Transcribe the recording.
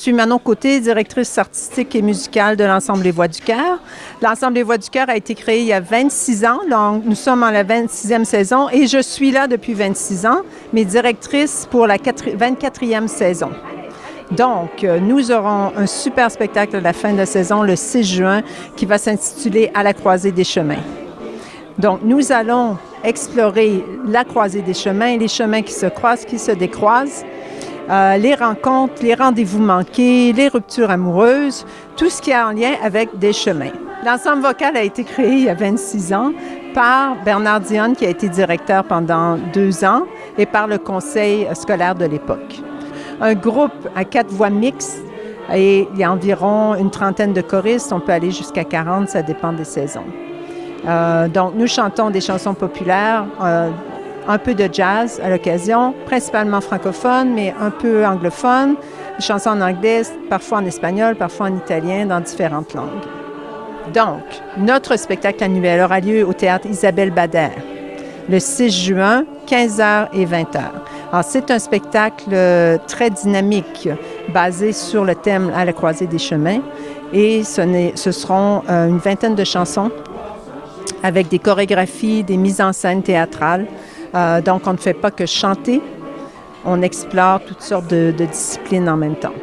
suis Manon Côté, directrice artistique et musicale de l'Ensemble des Voix du Cœur. L'Ensemble des Voix du Cœur a été créé il y a 26 ans, donc nous sommes en la 26e saison et je suis là depuis 26 ans, mais directrice pour la 24e saison. Donc, euh, nous aurons un super spectacle à la fin de la saison, le 6 juin, qui va s'intituler À la croisée des chemins. Donc, nous allons explorer la croisée des chemins, les chemins qui se croisent, qui se décroisent, euh, les rencontres, les rendez-vous manqués, les ruptures amoureuses, tout ce qui est en lien avec des chemins. L'ensemble vocal a été créé il y a 26 ans par Bernard Dionne, qui a été directeur pendant deux ans, et par le conseil scolaire de l'époque. Un groupe à quatre voix mixtes, et il y a environ une trentaine de choristes, on peut aller jusqu'à 40, ça dépend des saisons. Euh, donc, nous chantons des chansons populaires, euh, un peu de jazz à l'occasion, principalement francophone, mais un peu anglophone, des chansons en anglais, parfois en espagnol, parfois en italien, dans différentes langues. Donc, notre spectacle annuel aura lieu au théâtre Isabelle Bader le 6 juin, 15h et 20h. Alors, c'est un spectacle euh, très dynamique, basé sur le thème à la croisée des chemins. Et ce, ce seront une vingtaine de chansons avec des chorégraphies, des mises en scène théâtrales. Euh, donc, on ne fait pas que chanter, on explore toutes sortes de disciplines en même temps.